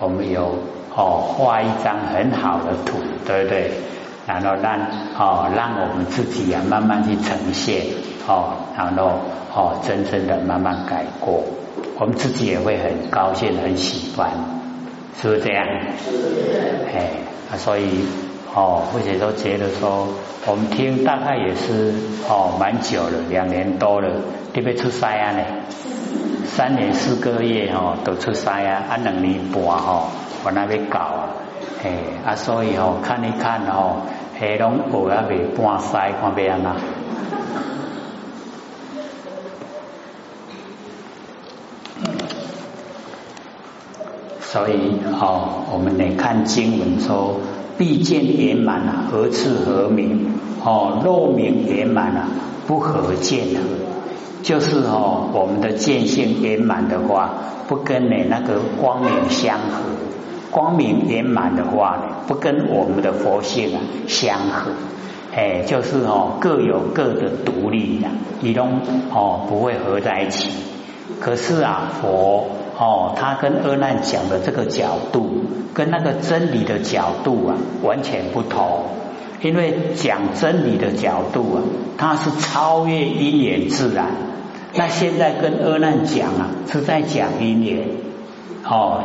我们有哦画一张很好的图，对不对？然后让哦让我们自己啊慢慢去呈现哦，然后哦真正的慢慢改过，我们自己也会很高兴很喜欢，是不是这样？哎，所以哦，或者都觉得说，我们听大概也是哦蛮久了，两年多了，特别出塞啊呢，三年四个月哦都出山啊，啊两年半哦我那边搞啊。哎啊，所以哦，看一看哦，黑龙学啊未半西，看别人啊。所以哦，我们来看经文说，必见圆满啊，何次何明？哦，若明圆满啊，不合见合，就是哦，我们的见性圆满的话，不跟你那个光明相合。光明圆满的话呢，不跟我们的佛性啊相合，哎，就是哦各有各的独立的，你都哦不会合在一起。可是啊，佛哦他跟阿难讲的这个角度，跟那个真理的角度啊完全不同。因为讲真理的角度啊，它是超越因缘自然。那现在跟阿难讲啊，是在讲因缘哦。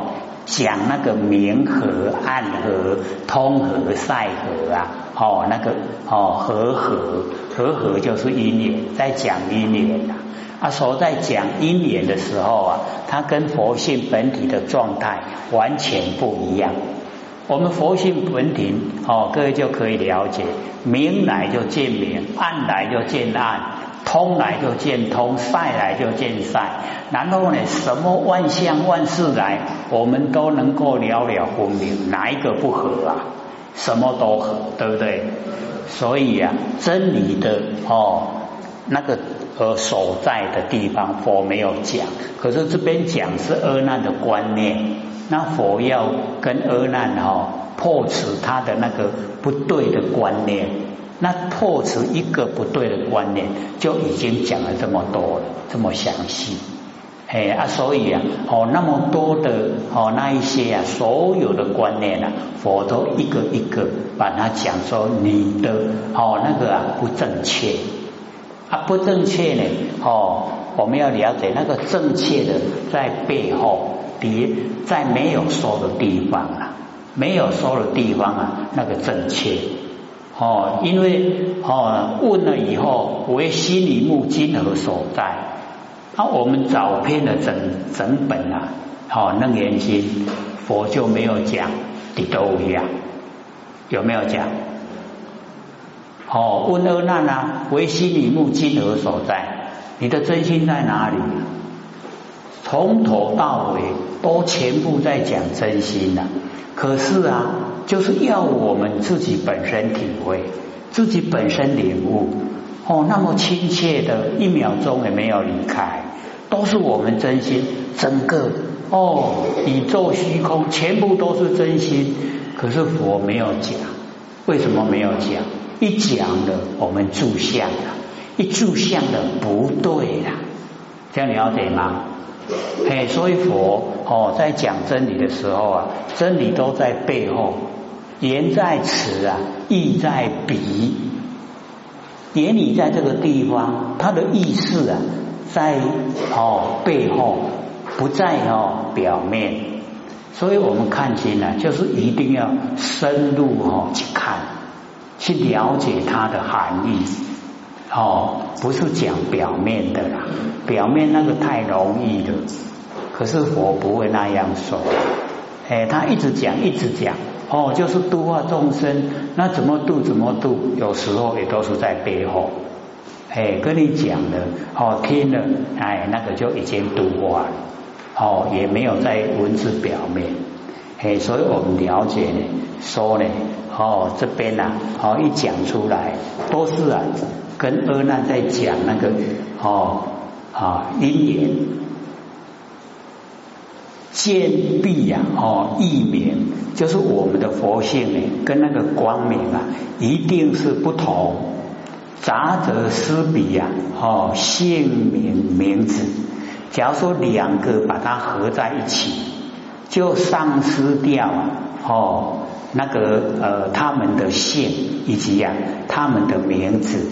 讲那个明和暗和通和赛和啊，哦，那个哦和合和合就是因缘，在讲因缘啊。啊，所在讲因缘的时候啊，它跟佛性本体的状态完全不一样。我们佛性本体哦，各位就可以了解，明来就见明，暗来就见暗。通来就见通，赛来就见赛，然后呢，什么万象万事来，我们都能够了了分明，哪一个不合啊？什么都合，对不对？所以啊，真理的哦，那个呃所在的地方，佛没有讲，可是这边讲是阿难的观念，那佛要跟阿难哈破除他的那个不对的观念。那破除一个不对的观念，就已经讲了这么多了，这么详细，哎啊，所以啊，哦，那么多的哦，那一些啊，所有的观念啊，佛都一个一个把它讲说你的哦那个啊不正确啊不正确呢哦，我们要了解那个正确的在背后，别在没有说的地方啊，没有说的地方啊，那个正确。哦，因为哦问了以后，为心里目今何所在？那我们找遍了整整本啊，哦楞严经，佛就没有讲的都一样，有没有讲？哦问阿难啊，为心里目今何所在？你的真心在哪里？从头到尾都全部在讲真心呐，可是啊。就是要我们自己本身体会，自己本身领悟哦，那么亲切的一秒钟也没有离开，都是我们真心，整个哦宇宙虚空全部都是真心，可是佛没有讲，为什么没有讲？一讲了我们住相了，一住相的不对了，这样了解吗？哎，所以佛哦在讲真理的时候啊，真理都在背后。言在此啊，意在彼。言语在这个地方，它的意思啊，在哦背后，不在哦表面。所以我们看经呢，就是一定要深入哦去看，去了解它的含义。哦，不是讲表面的啦，表面那个太容易了。可是佛不会那样说，哎，他一直讲，一直讲。哦，就是度化众生，那怎么度怎么度，有时候也都是在背后，哎，跟你讲的，哦，听了，哎，那个就已经度化了，哦，也没有在文字表面，哎，所以我们了解呢，说呢，哦，这边呐，哦，一讲出来，都是啊，跟阿难在讲那个，哦，啊，因缘。见蔽呀，哦，异明就是我们的佛性呢，跟那个光明啊，一定是不同。杂则思彼呀，哦，姓名名字，假如说两个把它合在一起，就丧失掉哦那个呃他们的姓以及呀他们的名字，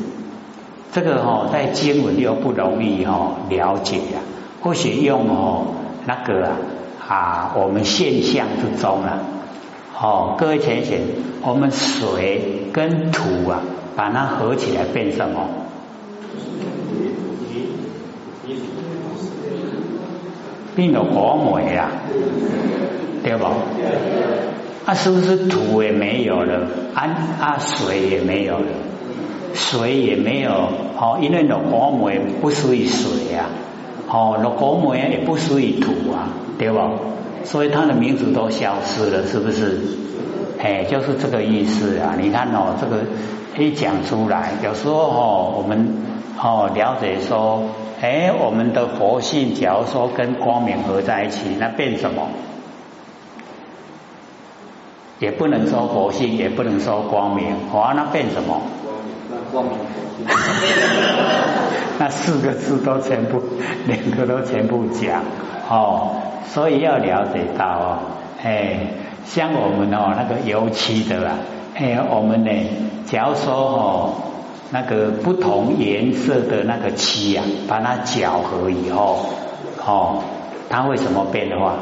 这个哦在经文又不容易哦了解呀，或许用哦那个啊我们现象之中啊，哦各位浅浅，我们水跟土啊把它合起来变什么？变了火煤啊，对不？啊，是不是土也没有了？啊啊，水也没有了，水也没有哦，因为那火煤不属于水啊，哦，那火煤也不属于土啊，对不？所以它的名字都消失了，是不是？哎，就是这个意思啊！你看哦，这个一讲出来，有时候哦，我们哦了解说。哎，我们的佛性，假如说跟光明合在一起，那变什么？也不能说佛性，也不能说光明，哇，那变什么？光明，光明。那四个字都全部，两个都全部讲哦，所以要了解到哦，哎，像我们哦那个油漆的啦，哎，我们呢，假如说哦。那个不同颜色的那个漆啊，把它搅和以后，哦，它会什么变的话？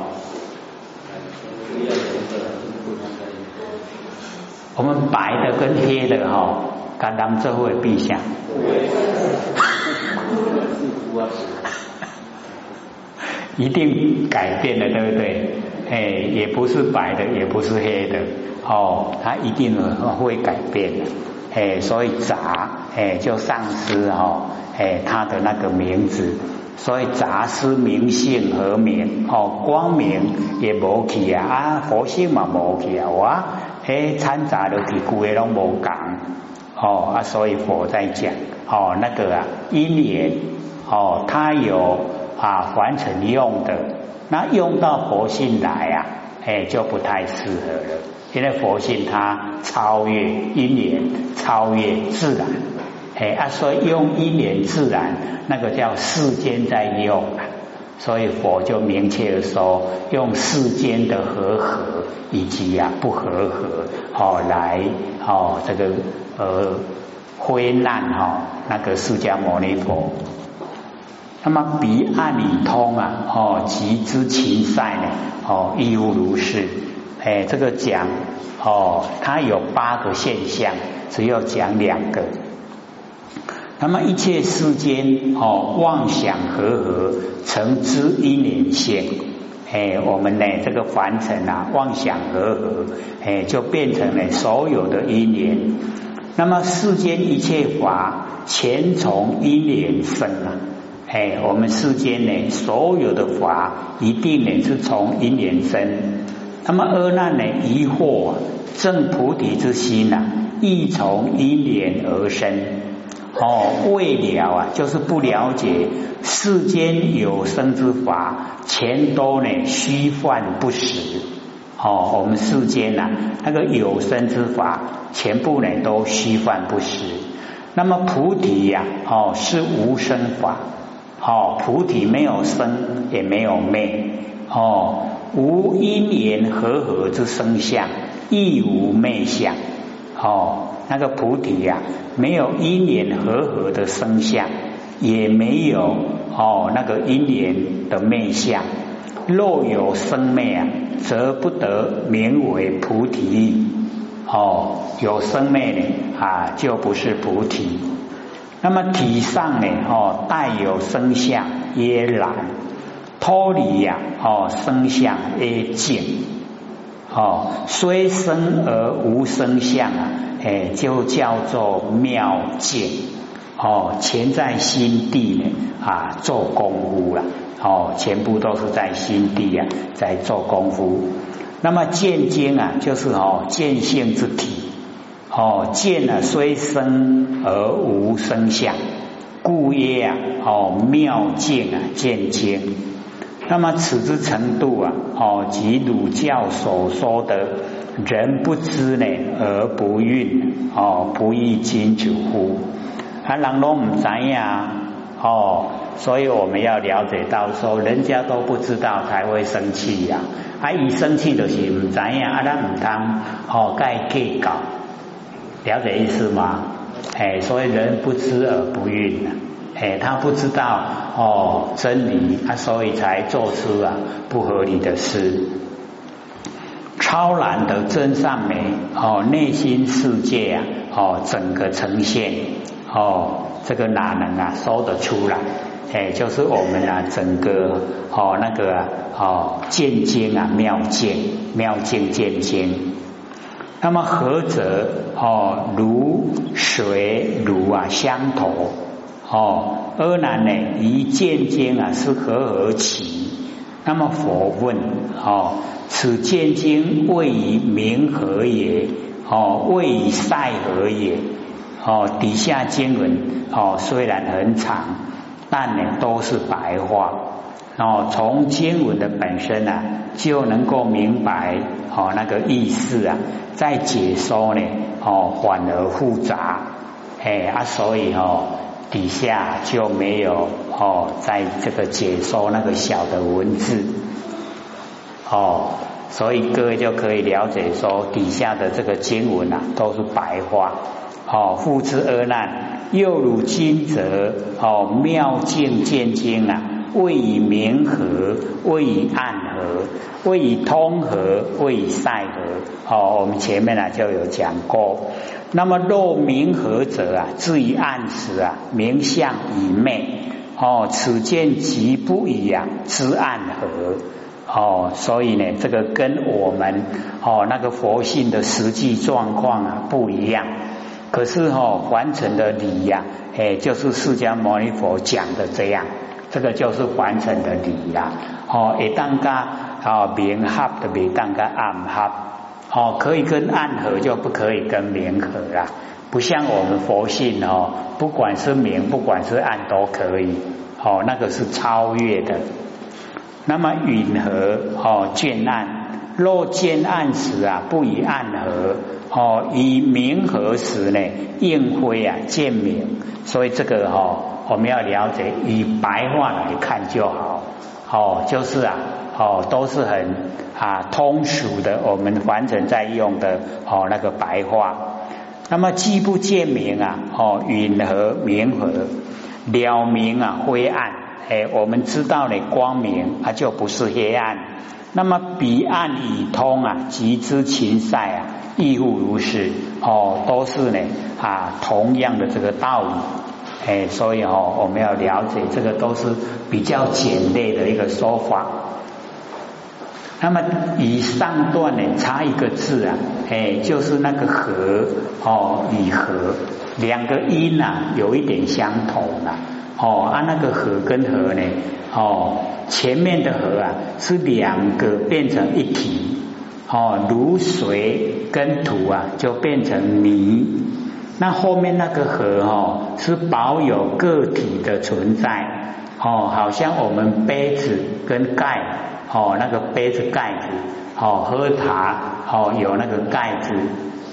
我们白的跟黑的哈，刚刚这位陛下，一定改变了，对不对？哎，也不是白的，也不是黑的，哦，它一定会改变的。哎，所以杂哎就丧失哈哎他的那个名字，所以杂失名性和名哦光明也无去啊啊佛性嘛无去啊哇哎掺杂的去故也拢无讲哦啊所以佛在讲哦那个啊因缘哦它有啊凡尘用的，那用到佛性来啊哎就不太适合了。因为佛性它超越因缘，超越自然，哎啊，所以用因缘自然，那个叫世间在用，所以佛就明确的说，用世间的和合以及呀不和合，哦来哦这个呃灰难哈那个释迦牟尼佛，那么彼岸里通啊哦即知情善呢哦亦复如是。哎，这个讲哦，它有八个现象，只有讲两个。那么一切世间哦，妄想和合成之因缘现，哎，我们呢这个凡尘啊，妄想和合，哎，就变成了所有的因缘。那么世间一切法，全从因缘生啊，哎，我们世间呢，所有的法一定呢是从因缘生。那么阿难呢？疑惑正菩提之心呐，亦从因缘而生。哦，未了啊，就是不了解世间有生之法，全都呢虚幻不实。哦，我们世间呐，那个有生之法，全部呢都虚幻不实。那么菩提呀，哦是无生法。哦，菩提没有生，也没有灭。哦。无因缘和合之生相，亦无昧相。哦，那个菩提呀，没有因缘和合的生相，也没有哦那个因缘的昧相。若有生昧啊，则不得名为菩提。哦，有生昧呢啊，就不是菩提。那么体上呢，哦带有生相，耶然。脱离呀，哦，生相而静，哦，虽生而无生相啊，哎，就叫做妙见，哦，全在心地呢，啊，做功夫了，哦，全部都是在心地啊，在做功夫。那么见经啊，就是哦，见性之体，哦，见了虽生而无生相，故曰啊，哦，妙见啊，见经。那么此之程度啊，哦，即儒教所说的“人不知呢而不愠”，哦，不亦经久乎？啊，人都唔知呀，哦，所以我们要了解到说，人家都不知道才会生气呀，啊，一生气就是唔知影，啊，咱唔通哦，该计较，了解意思吗？哎，所以人不知而不愠哎，他不知道哦真理，啊，所以才做出啊不合理的事。超然的真善美哦，内心世界啊哦，整个呈现哦，这个哪能啊说得出来？哎，就是我们啊，整个哦那个哦见经啊妙见妙见见经，那么何则哦如水如啊相投哦，阿难呢一见经啊是何而起？那么佛问哦，此见经谓以明何也？哦，谓以赛何也？哦，底下经文哦虽然很长。但呢，都是白话哦。从经文的本身啊，就能够明白哦那个意思啊。再解说呢，哦反而复杂，哎啊，所以哦底下就没有哦在这个解说那个小的文字哦，所以各位就可以了解说底下的这个经文啊都是白话哦。复之阿难。又如金泽哦妙境见经啊，谓以明和，谓以暗和，谓以通和，谓以赛和。哦，我们前面呢就有讲过。那么若明和者啊，至于暗时啊，明相以昧。哦，此见即不一样知暗合。哦，所以呢，这个跟我们哦那个佛性的实际状况啊不一样。可是哈，凡尘的理呀，哎，就是释迦牟尼佛讲的这样，这个就是凡尘的理呀。哦，一当噶哦明合的，明当噶暗合。哦，可以跟暗合，就不可以跟明合啦。不像我们佛性哦，不管是明，不管是暗都可以。哦，那个是超越的。那么允和哦见暗，若见暗时啊，不以暗合。哦，以明合时呢，应灰啊见明，所以这个哈，我们要了解，以白话来看就好。哦，就是啊，哦，都是很啊通俗的，我们凡尘在用的哦那个白话。那么既不见明啊，哦，允和明和了明啊灰暗，哎，我们知道呢光明，它就不是黑暗。那么彼岸已通啊，即知情塞啊。亦复如是哦，都是呢啊，同样的这个道理哎，所以哦，我们要了解这个都是比较简略的一个说法。那么以上段呢，差一个字啊，哎，就是那个和哦，以和两个音呐，有一点相同啊。哦，啊，那个和跟和呢，哦，前面的和啊，是两个变成一体。哦，如水跟土啊，就变成泥。那后面那个河哦，是保有个体的存在。哦，好像我们杯子跟盖哦，那个杯子盖子哦，喝茶哦，有那个盖子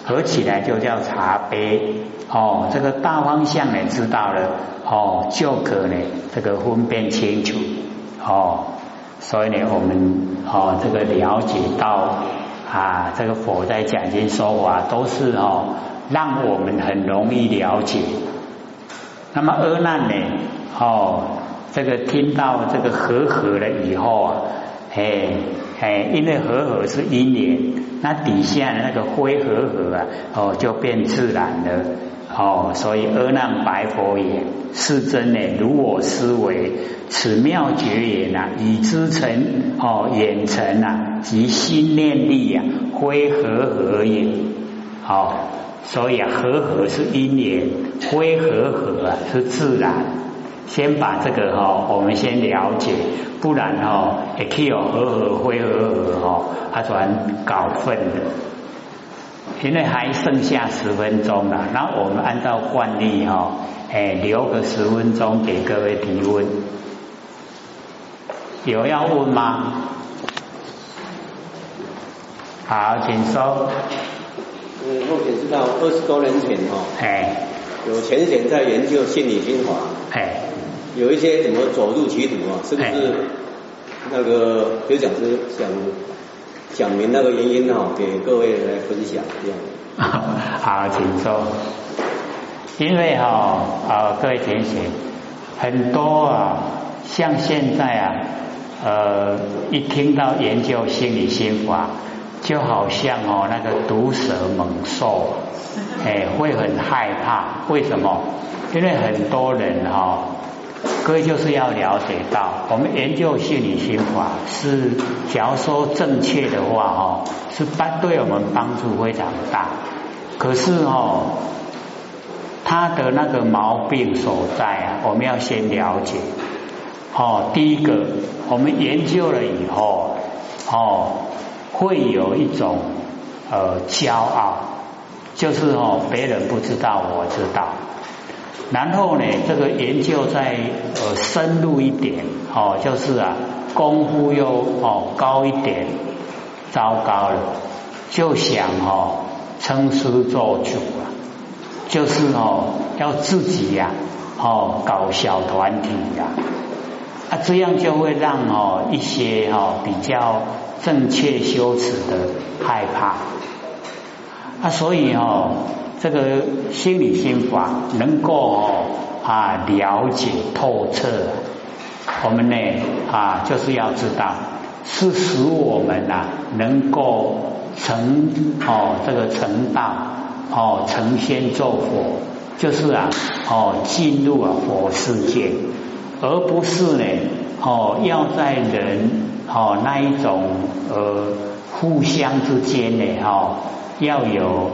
合起来就叫茶杯。哦，这个大方向呢知道了哦，就可呢这个分辨清楚。哦，所以呢，我们哦这个了解到。啊，这个佛在讲经说法都是哦，让我们很容易了解。那么阿难呢？哦，这个听到这个和合了以后啊，哎哎，因为和合是因缘，那底下的那个灰和合啊，哦，就变自然了。哦，所以阿难白佛也，是真呢，如我思维，此妙绝也呐，以知成哦，眼成呐，及心念力呀，灰和合也。好，所以啊，和合是因缘，灰和合啊是自然。先把这个哈，我们先了解，不然哈，也可以有和合非和合哈，它转搞混的。现在还剩下十分钟了，那我们按照惯例哈，哎，留个十分钟给各位提问。有要问吗？好，请说。嗯，目前知道二十多年前哈，哎，有前贤在研究心理精华，哎，有一些怎么走入歧途啊？是不是那个有讲师想讲明那个原因哈，给各位来分享这样。好，请说。因为哈啊，各位同学，很多啊，像现在啊，呃，一听到研究心理心法，就好像哦那个毒蛇猛兽，哎，会很害怕。为什么？因为很多人哈，各位就是要了解到，我们研究心理心法是，假如说正确的话哈，是帮对我们帮助非常大。可是哦。他的那个毛病所在啊，我们要先了解。哦，第一个，我们研究了以后，哦，会有一种呃骄傲，就是哦别人不知道我知道。然后呢，这个研究再呃深入一点，哦，就是啊功夫又哦高一点，糟糕了，就想哦称师做主啊。就是哦，要自己呀，哦，搞小团体呀，啊，这样就会让哦一些哦比较正确修持的害怕，啊，所以哦，这个心理心法能够啊了解透彻，我们呢啊就是要知道，是使我们呐能够成哦这个成道。哦，成仙做佛，就是啊，哦，进入啊佛世界，而不是呢，哦，要在人哦那一种呃互相之间呢，哦，要有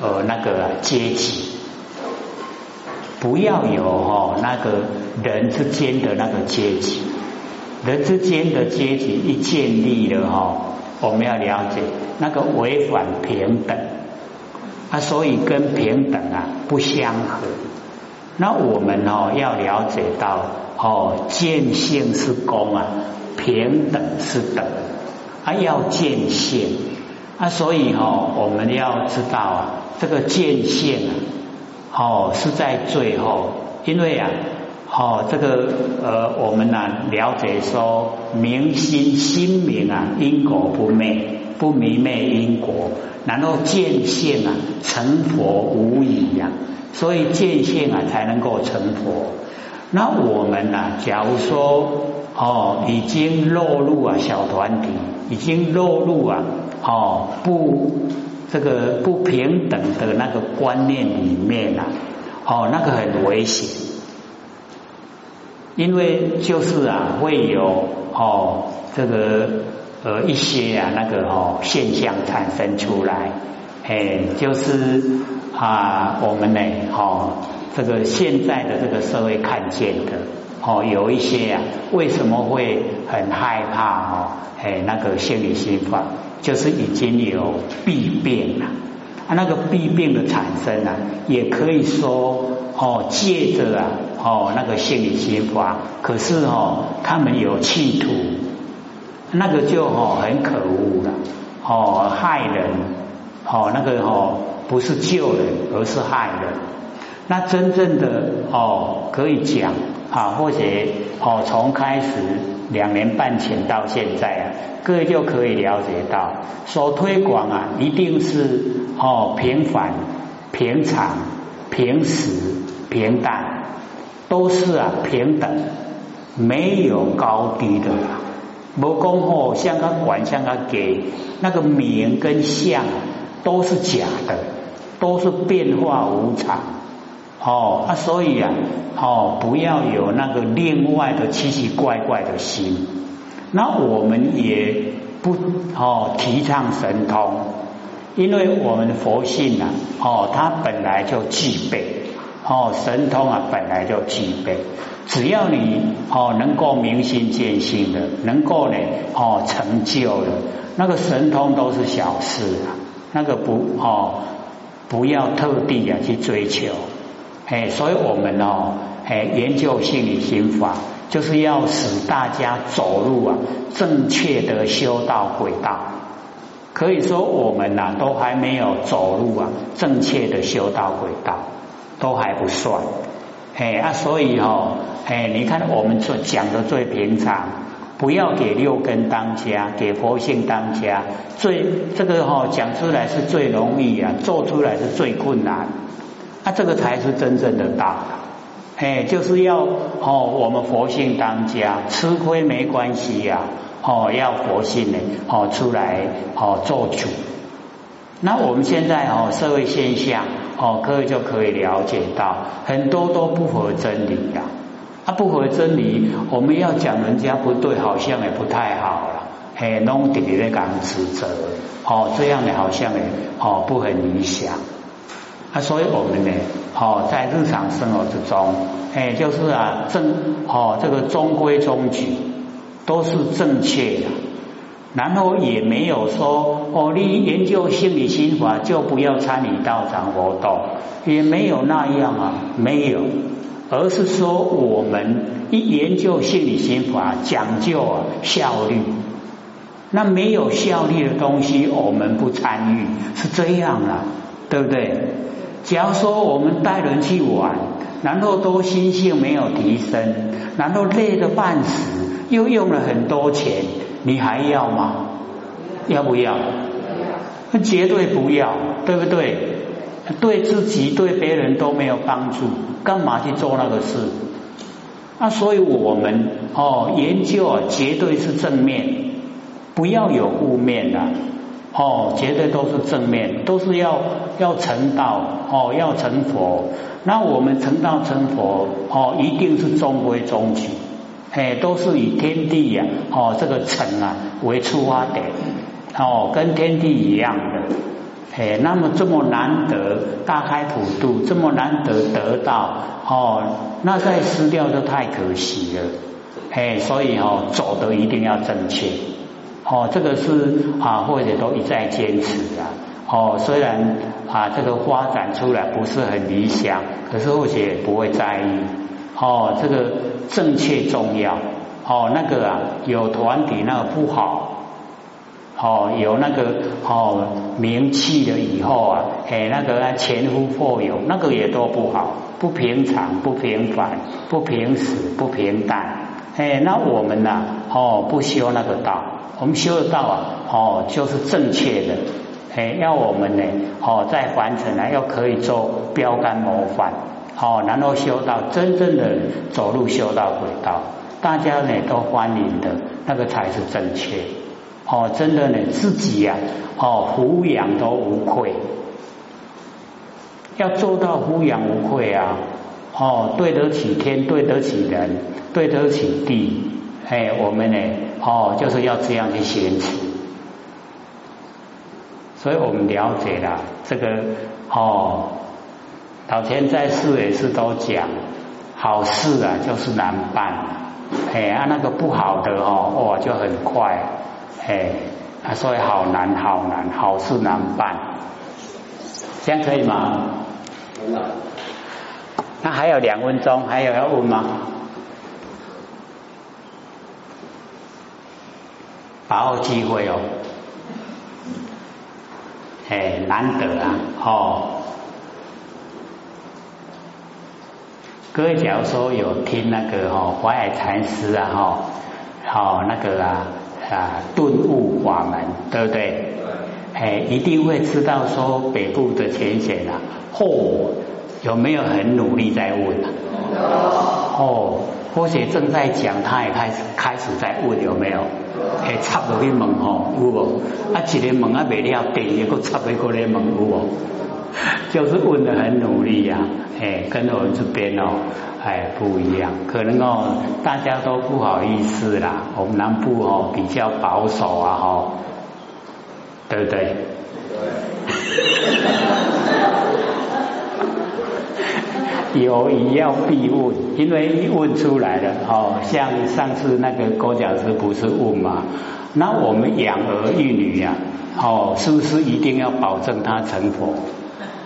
呃那个阶级，不要有哦那个人之间的那个阶级，人之间的阶级一建立了哈，我们要了解那个违反平等。啊，所以跟平等啊不相合。那我们哦要了解到哦，见性是公啊，平等是等啊，要见性啊。所以哦，我们要知道啊，这个见性啊，哦是在最后，因为啊，哦这个呃，我们呢了解说明心心明啊，因果不昧，不迷昧因果。然后见性啊，成佛无疑呀，所以见性啊才能够成佛。那我们呢，假如说哦，已经落入啊小团体，已经落入啊哦不这个不平等的那个观念里面啊，哦那个很危险，因为就是啊会有哦这个。呃，一些啊，那个哦现象产生出来，哎，就是啊，我们呢，哦，这个现在的这个社会看见的，哦，有一些啊，为什么会很害怕哦？哎，那个心理心法，就是已经有弊病了啊，那个弊病的产生啊，也可以说哦，借着啊，哦，那个心理心法，可是哦，他们有企图。那个就哦很可恶了，哦害人，哦那个哦不是救人，而是害人。那真正的哦可以讲啊，或者哦从开始两年半前到现在啊，各位就可以了解到，所推广啊一定是哦平凡、平常、平时、平淡，都是啊平等，没有高低的。无讲吼，像个管，像个给那个名跟相都是假的，都是变化无常。哦，啊，所以啊，哦，不要有那个另外的奇奇怪怪的心。那我们也不哦提倡神通，因为我们佛性啊，哦，它本来就具备，哦，神通啊本来就具备。只要你哦能够明心见性的，能够呢哦成就了，那个神通都是小事啊，那个不哦不要特地啊去追求，哎，所以我们哦哎研究心理心法，就是要使大家走入啊正确的修道轨道。可以说我们呐都还没有走入啊正确的修道轨道，都还不算。哎啊，所以哦，哎，你看我们所讲的最平常，不要给六根当家，给佛性当家。最这个哈讲出来是最容易啊，做出来是最困难。那这个才是真正的道。哎，就是要哦，我们佛性当家，吃亏没关系呀。哦，要佛性呢，哦出来哦做主。那我们现在哦社会现象哦，各位就可以了解到，很多都不合真理呀。啊，不合真理，我们要讲人家不对，好像也不太好了。嘿，弄底在讲指责，哦，这样的好像呢，哦不很理想。啊，所以我们呢，哦，在日常生活之中，哎，就是啊，正哦，这个中规中矩都是正确的。然后也没有说哦，你研究心理心法就不要参与道场活动，也没有那样啊，没有，而是说我们一研究心理心法讲究啊效率，那没有效率的东西我们不参与，是这样啊，对不对？假如说我们带人去玩，然后都心性没有提升，然后累得半死，又用了很多钱，你还要吗？要不要？那绝对不要，对不对？对自己对别人都没有帮助，干嘛去做那个事？那所以我们哦，研究啊，绝对是正面，不要有负面的。哦，绝对都是正面，都是要要成道哦，要成佛。那我们成道成佛哦，一定是中规中矩，哎，都是以天地呀哦这个成啊为出发点哦，跟天地一样的。哎，那么这么难得大开普度，这么难得得到哦，那再失掉就太可惜了。哎，所以哦，走的一定要正确。哦，这个是啊，或者都一再坚持的。哦，虽然啊，这个发展出来不是很理想，可是或许不会在意。哦，这个正确重要。哦，那个啊，有团体那个不好。哦，有那个哦名气了以后啊，哎，那个前呼后拥，那个也都不好，不平常，不平凡，不平时，不平淡。哎，那我们呢？哦，不修那个道。我们修的道啊，哦，就是正确的，哎，要我们呢，哦，在凡尘呢，要可以做标杆模范，哦，然后修到真正的走入修道轨道，大家呢都欢迎的，那个才是正确，哦，真的呢，自己呀，哦，抚养都无愧，要做到抚养无愧啊，哦，对得起天，对得起人，对得起地。哎，我们呢，哦，就是要这样去坚持，所以我们了解了这个哦，老天在世也是都讲，好事啊就是难办，哎，啊那个不好的哦，哇就很快，哎，啊所以好难好难，好事难办，这样可以吗？那还有两分钟，还有要问吗？把握机会哦，哎，难得啊，哦。各位假如说有听那个哈怀海禅师啊哈，好那个啊啊顿悟法门，对不对？哎，一定会知道说北部的前贤啊，嚯，有没有很努力在问啊？哦，或许正在讲，他也开始开始在问有没有？哎，插落去问吼，有无？啊，一个问啊未了，第二个插一个来问有无？就是问的很努力呀，哎，跟我们这边哦，哎不一样，可能哦大家都不好意思啦，我们南部哦比较保守啊哈，对不对对？有疑要必问，因为一问出来了，哦，像上次那个郭讲师不是问嘛？那我们养儿育女呀，哦，是不是一定要保证他成佛？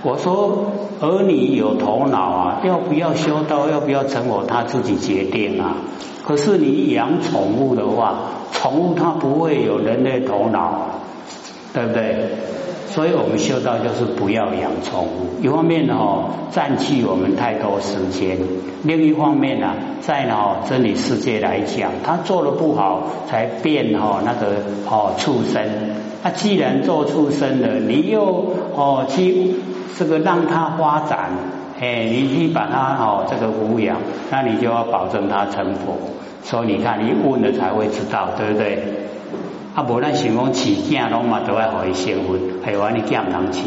我说儿女有头脑啊，要不要修道，要不要成佛，他自己决定啊。可是你养宠物的话，宠物它不会有人类头脑，对不对？所以我们修道就是不要养宠物。一方面哦，占据我们太多时间；另一方面呢，在哦真理世界来讲，他做的不好，才变哦那个哦畜生。那既然做畜生了，你又哦去这个让他发展，哎，你去把他哦这个抚养，那你就要保证他成佛。所以你看，你问了才会知道，对不对？啊，无咱想讲饲囝拢嘛都爱互伊先分，系话你囝毋通饲。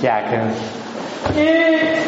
下课。